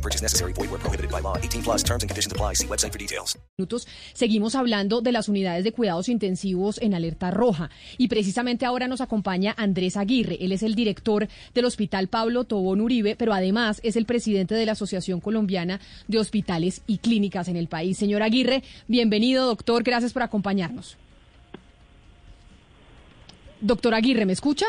No purchase necessary. Void where prohibited by law. 18 plus terms and conditions apply. See website for details. minutos seguimos hablando de las unidades de cuidados intensivos en alerta roja y precisamente ahora nos acompaña Andrés Aguirre. Él es el director del Hospital Pablo Tobón Uribe, pero además es el presidente de la Asociación Colombiana de Hospitales y Clínicas en el país. Señor Aguirre, bienvenido, doctor. Gracias por acompañarnos. Doctor Aguirre, ¿me escucha?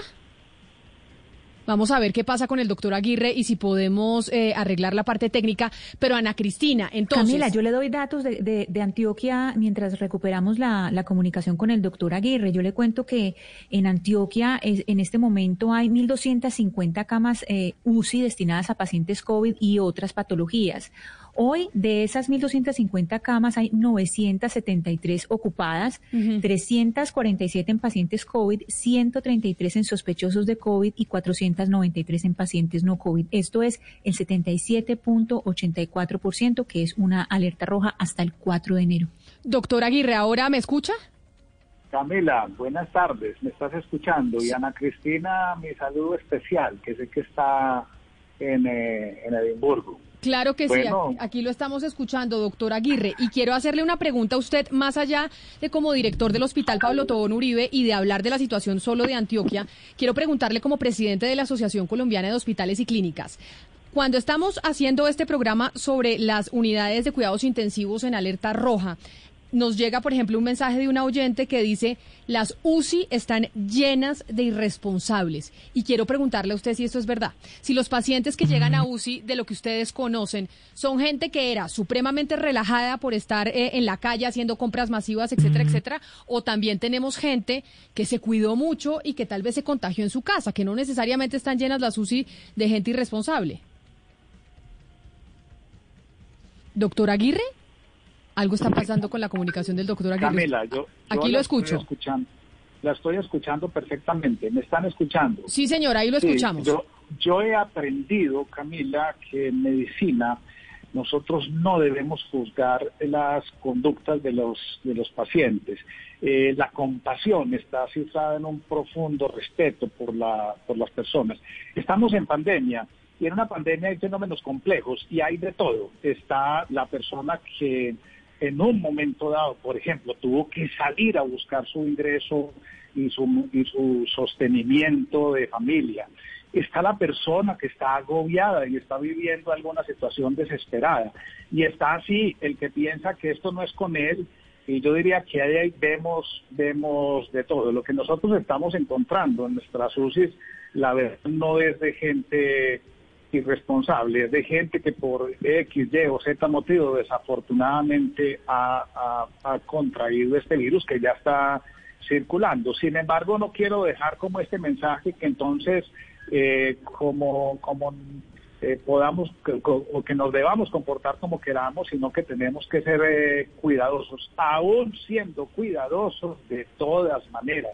Vamos a ver qué pasa con el doctor Aguirre y si podemos eh, arreglar la parte técnica. Pero Ana Cristina, entonces... Camila, yo le doy datos de, de- Antioquia mientras recuperamos la, la comunicación con el doctor Aguirre. Yo le cuento que en Antioquia es- en este momento hay 1.250 camas eh, UCI destinadas a pacientes COVID y otras patologías. Hoy de esas 1.250 camas hay 973 ocupadas, 347 en pacientes COVID, 133 en sospechosos de COVID y 493 en pacientes no COVID. Esto es el 77.84%, que es una alerta roja hasta el 4 de enero. Doctor Aguirre, ¿ahora me escucha? Camila, buenas tardes, me estás escuchando. Y Ana Cristina, mi saludo especial, que sé que está en, eh, en Edimburgo. Claro que Bueno. sí, aquí- aquí lo estamos escuchando, doctor Aguirre. Y quiero hacerle una pregunta a usted, más allá de como director del Hospital Pablo Tobón Uribe y de hablar de la situación solo de Antioquia, quiero preguntarle como presidente de la Asociación Colombiana de Hospitales y Clínicas. Cuando estamos haciendo este programa sobre las unidades de cuidados intensivos en alerta roja, nos llega, por ejemplo, un mensaje de una oyente que dice, las UCI están llenas de irresponsables. Y quiero preguntarle a usted si esto es verdad. Si los pacientes que llegan a UCI, de lo que ustedes conocen, son gente que era supremamente relajada por estar eh, en la calle haciendo compras masivas, etcétera, etcétera, o también tenemos gente que se cuidó mucho y que tal vez se contagió en su casa, que no necesariamente están llenas las UCI de gente irresponsable. Doctor Aguirre, algo está pasando con la comunicación del doctor Aguirre. Camila, yo, yo Aquí lo estoy escucho. escuchando. La estoy escuchando perfectamente. ¿Me están escuchando? Sí, señora, ahí lo Sí, escuchamos. yo, yo he aprendido, Camila, que en medicina nosotros no debemos juzgar las conductas de los, de los pacientes. Eh, la compasión está cifrada en un profundo respeto por, la, por las personas. Estamos en pandemia y en una pandemia hay fenómenos complejos y hay de todo. Está la persona que en un momento dado, por ejemplo, tuvo que salir a buscar su ingreso y su, y su sostenimiento de familia. Está la persona que está agobiada y está viviendo alguna situación desesperada. Y está así el que piensa que esto no es con él. Y yo diría que ahí vemos, vemos de todo. Lo que nosotros estamos encontrando en nuestras UCIs, la verdad no es de gente irresponsable, es de gente que por X, Y o Z motivo desafortunadamente ha, ha- contraído este virus que ya está circulando. Sin embargo, no quiero dejar como este mensaje que entonces eh, como, como eh, podamos que- o que nos debamos comportar como queramos, sino que tenemos que ser eh, cuidadosos, aún siendo cuidadosos de todas maneras.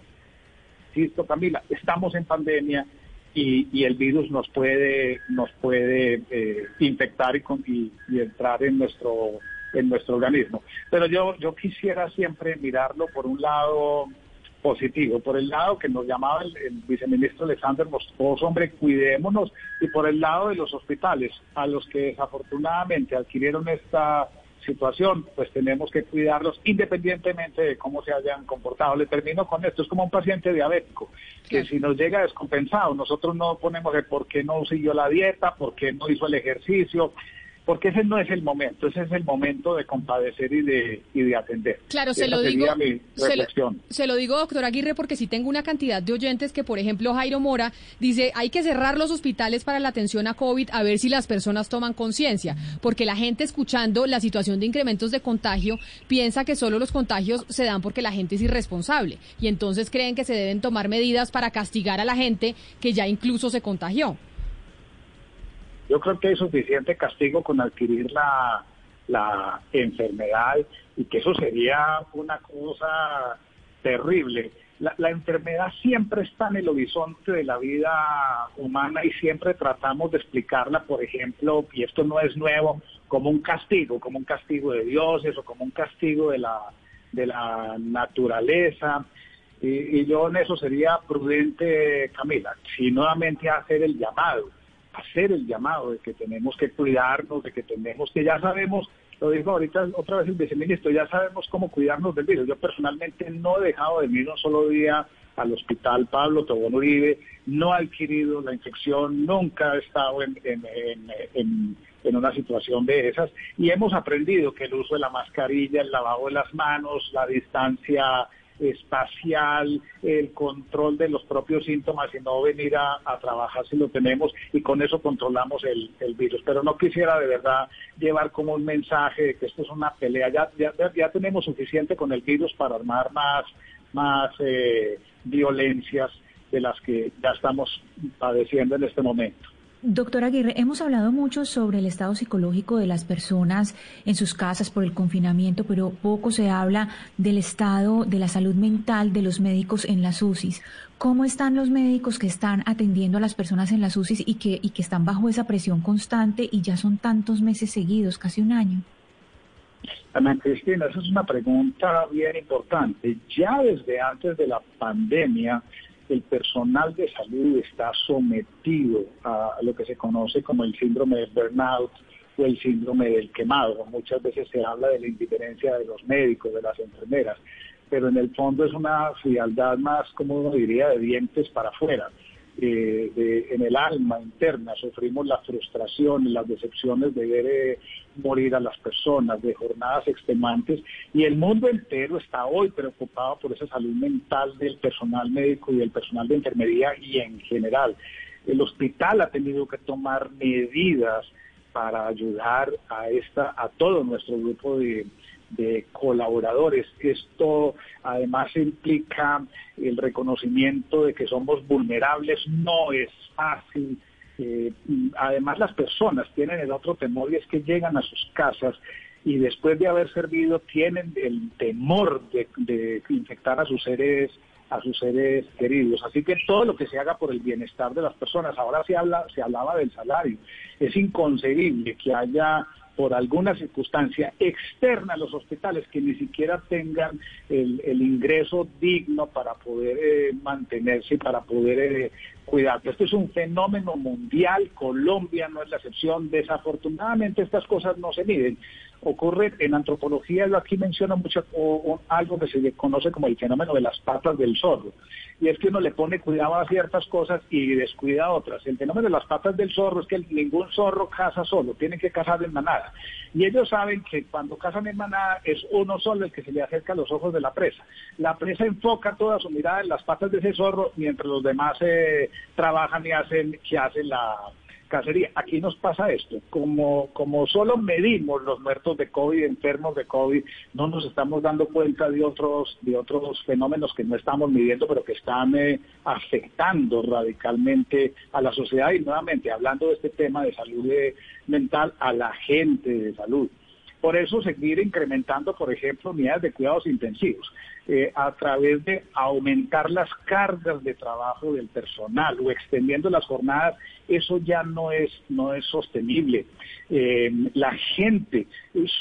Insisto, Camila, estamos en pandemia y, y el virus nos puede nos puede eh, infectar y, y- y entrar en nuestro en nuestro organismo. Pero yo yo quisiera siempre mirarlo por un lado positivo, por el lado que nos llamaba el, el viceministro Alexander Moscos, hombre, cuidémonos, y por el lado de los hospitales, a los que desafortunadamente adquirieron esta situación, pues tenemos que cuidarlos independientemente de cómo se hayan comportado. Le termino con esto, es como un paciente diabético, que si nos llega descompensado, nosotros no ponemos el por qué no siguió la dieta, por qué no hizo el ejercicio, porque ese no es el momento, ese es el momento de compadecer y de, y de atender. Claro, se lo digo. mi se lo- reflexión. Se lo, digo, doctor Aguirre, porque si tengo una cantidad de oyentes que, por ejemplo, Jairo Mora dice, hay que cerrar los hospitales para la atención a COVID a ver si las personas toman conciencia, porque la gente escuchando la situación de incrementos de contagio piensa que solo los contagios se dan porque la gente es irresponsable y entonces creen que se deben tomar medidas para castigar a la gente que ya incluso se contagió. Yo creo que hay suficiente castigo con adquirir la, la enfermedad y que eso sería una cosa terrible. La, la, enfermedad siempre está en el horizonte de la vida humana y siempre tratamos de explicarla, por ejemplo, y esto no es nuevo, como un castigo, como un castigo de dioses o como un castigo de la, de la naturaleza. Y, y yo en eso sería prudente, Camila, si nuevamente hacer el llamado, hacer el llamado de que tenemos que cuidarnos, de que tenemos que ya sabemos lo dijo ahorita otra vez el viceministro, ya sabemos cómo cuidarnos del virus. Yo personalmente no he dejado de ir un solo día al hospital Pablo Tobón Uribe, no he adquirido la infección, nunca he estado en, en, una situación de esas y hemos aprendido que el uso de la mascarilla, el lavado de las manos, la distancia espacial, el control de los propios síntomas y no venir a, trabajar si lo tenemos y con eso controlamos el, virus. Pero no quisiera de verdad llevar como un mensaje de que esto es una pelea. Ya, ya, ya tenemos suficiente con el virus para armar más, más eh, violencias de las que ya estamos padeciendo en este momento. Doctor Aguirre, hemos hablado mucho sobre el estado psicológico de las personas en sus casas por el confinamiento, pero poco se habla del estado de la salud mental de los médicos en las UCIs. ¿Cómo están los médicos que están atendiendo a las personas en las UCIs y que, y que están bajo esa presión constante y ya son tantos meses seguidos, casi un año? Ana Cristina, esa es una pregunta bien importante. Ya desde antes de la pandemia, el personal de salud está sometido a lo que se conoce como el síndrome de burnout o el síndrome del quemado. Muchas veces se habla de la indiferencia de los médicos, de las enfermeras, pero en el fondo es una frialdad más, como uno diría, de dientes para afuera. Eh, en el alma interna, sufrimos la frustración, las decepciones de ver eh, morir a las personas, de jornadas extremantes, y el mundo entero está hoy preocupado por esa salud mental del personal médico y del personal de enfermería y en general. El hospital ha tenido que tomar medidas para ayudar a esta, a todo nuestro grupo de, de colaboradores. Esto además implica el reconocimiento de que somos vulnerables, no es fácil. Eh, además las personas tienen el otro temor y es que llegan a sus casas y después de haber servido tienen el temor de, de infectar a sus seres a sus seres queridos. Así que todo lo que se haga por el bienestar de las personas, ahora se habla, se hablaba del salario. Es inconcebible que haya por alguna circunstancia externa a los hospitales que ni siquiera tengan el, ingreso digno para poder eh, mantenerse y para poder eh, cuidar. Esto es un fenómeno mundial, Colombia no es la excepción. Desafortunadamente estas cosas no se miden ocurre en antropología, yo aquí menciono mucho algo que se conoce como el fenómeno de las patas del zorro. Y es que uno le pone cuidado a ciertas cosas y descuida a otras. El fenómeno de las patas del zorro es que ningún zorro caza solo, tienen que cazar en manada. Y ellos saben que cuando cazan en manada es uno solo el que se le acerca a los ojos de la presa. La presa enfoca toda su mirada en las patas de ese zorro mientras los demás eh, trabajan y hacen, que hacen la cacería. Aquí nos pasa esto, como, como solo medimos los muertos de COVID, enfermos de COVID, no nos estamos dando cuenta de otros, de otros fenómenos que no estamos midiendo, pero que están eh, afectando radicalmente a la sociedad y nuevamente hablando de este tema de salud eh, mental a la gente de salud. Por eso seguir incrementando, por ejemplo, unidades de cuidados intensivos, eh, a través de aumentar las cargas de trabajo del personal o extendiendo las jornadas, eso ya no es, no es sostenible. Eh, la gente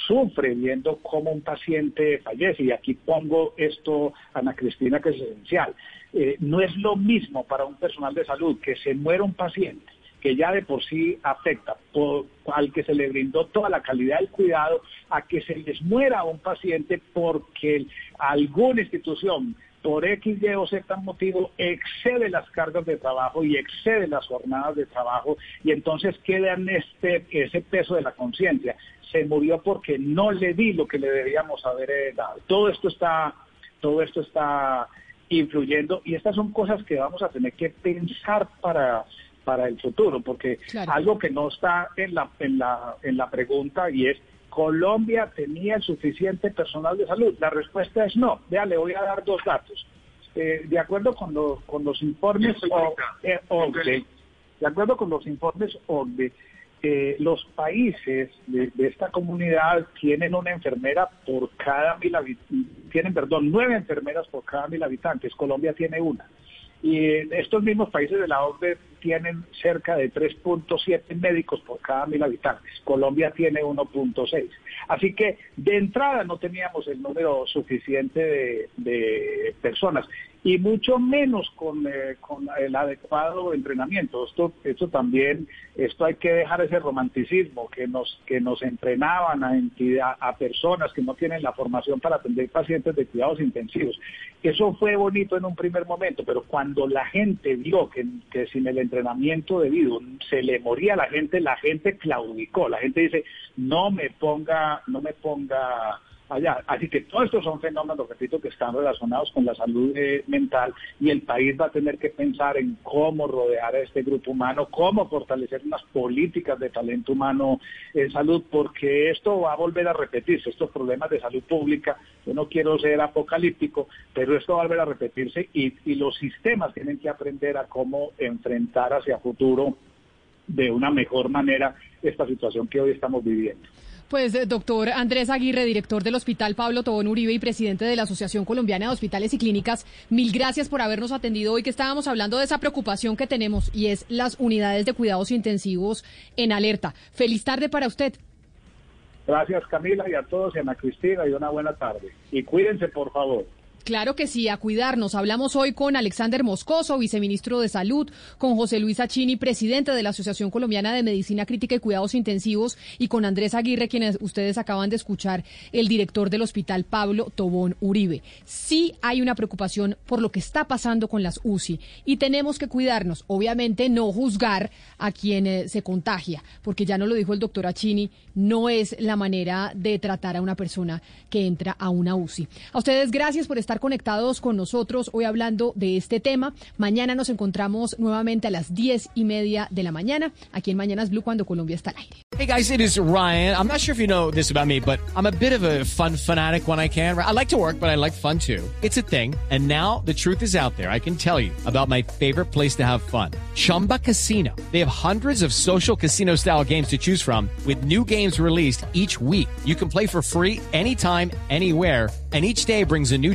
sufre viendo cómo un paciente fallece, y aquí pongo esto, Ana Cristina, que es esencial. Eh, no es lo mismo para un personal de salud que se muera un paciente que ya de por sí afecta, por, al que se le brindó toda la calidad del cuidado, a que se les muera un paciente porque alguna institución por X, Y o Z motivo excede las cargas de trabajo y excede las jornadas de trabajo y entonces queda en este, ese peso de la conciencia. Se murió porque no le di lo que le debíamos haber eh, dado. Todo esto está, todo esto está influyendo y estas son cosas que vamos a tener que pensar para para el futuro, porque algo que no está en la, en, la, en la pregunta y es, ¿Colombia tenía el suficiente personal de salud? La respuesta es no. Vea, le voy a dar dos datos. Eh, de acuerdo con, con los informes OCDE, de acuerdo con los informes OCDE, eh, los países de, esta comunidad tienen una enfermera por cada mil habitantes, tienen, perdón, nueve enfermeras por cada mil habitantes, Colombia tiene una. Y estos mismos países de la OCDE tienen cerca de 3.7 médicos por cada mil habitantes. Colombia tiene 1.6. Así que de entrada no teníamos el número suficiente de, personas y mucho menos con, eh, con, el adecuado entrenamiento. Esto, esto también, esto hay que dejar ese romanticismo que nos, que nos entrenaban a, entidad, a personas que no tienen la formación para atender pacientes de cuidados intensivos. Eso fue bonito en un primer momento, pero cuando la gente vio que, que sin el entrenamiento debido se le moría a la gente, la gente claudicó. La gente dice, no me ponga, no me ponga allá. Así que todos estos son fenómenos, repito, que están relacionados con la salud eh, mental y el país va a tener que pensar en cómo rodear a este grupo humano, cómo fortalecer unas políticas de talento humano en salud, porque esto va a volver a repetirse, estos problemas de salud pública, yo no quiero ser apocalíptico, pero esto va a volver a repetirse y, y los sistemas tienen que aprender a cómo enfrentar hacia futuro de una mejor manera esta situación que hoy estamos viviendo. Pues, eh, doctor Andrés Aguirre, director del Hospital Pablo Tobón Uribe y presidente de la Asociación Colombiana de Hospitales y Clínicas, mil gracias por habernos atendido hoy que estábamos hablando de esa preocupación que tenemos y es las unidades de cuidados intensivos en alerta. Feliz tarde para usted. Gracias Camila y a todos y a Ana Cristina y una buena tarde. Y cuídense por favor. Claro que sí, a cuidarnos. Hablamos hoy con Alexander Moscoso, viceministro de Salud, con José Luis Achini, presidente de la Asociación Colombiana de Medicina Crítica y Cuidados Intensivos, y con Andrés Aguirre, quienes ustedes acaban de escuchar, el director del Hospital Pablo Tobón Uribe. Sí hay una preocupación por lo que está pasando con las UCI y tenemos que cuidarnos. Obviamente no juzgar a quien eh, se contagia, porque ya no lo dijo el doctor Achini, no es la manera de tratar a una persona que entra a una UCI. A ustedes gracias por estar conectados con nosotros hoy hablando de este tema. Mañana nos encontramos nuevamente a las diez y media de la mañana aquí en Mañanas Blue cuando Colombia está al aire. Hey guys, it is Ryan. I'm not sure if you know this about me, but I'm a bit of a fun fanatic when I can. I like to work, but I like fun too. It's a thing. And now the truth is out there. I can tell you about my favorite place to have fun. Chumba Casino. They have hundreds of social casino style games to choose from with new games released each week. You can play for free anytime, anywhere and each day brings a new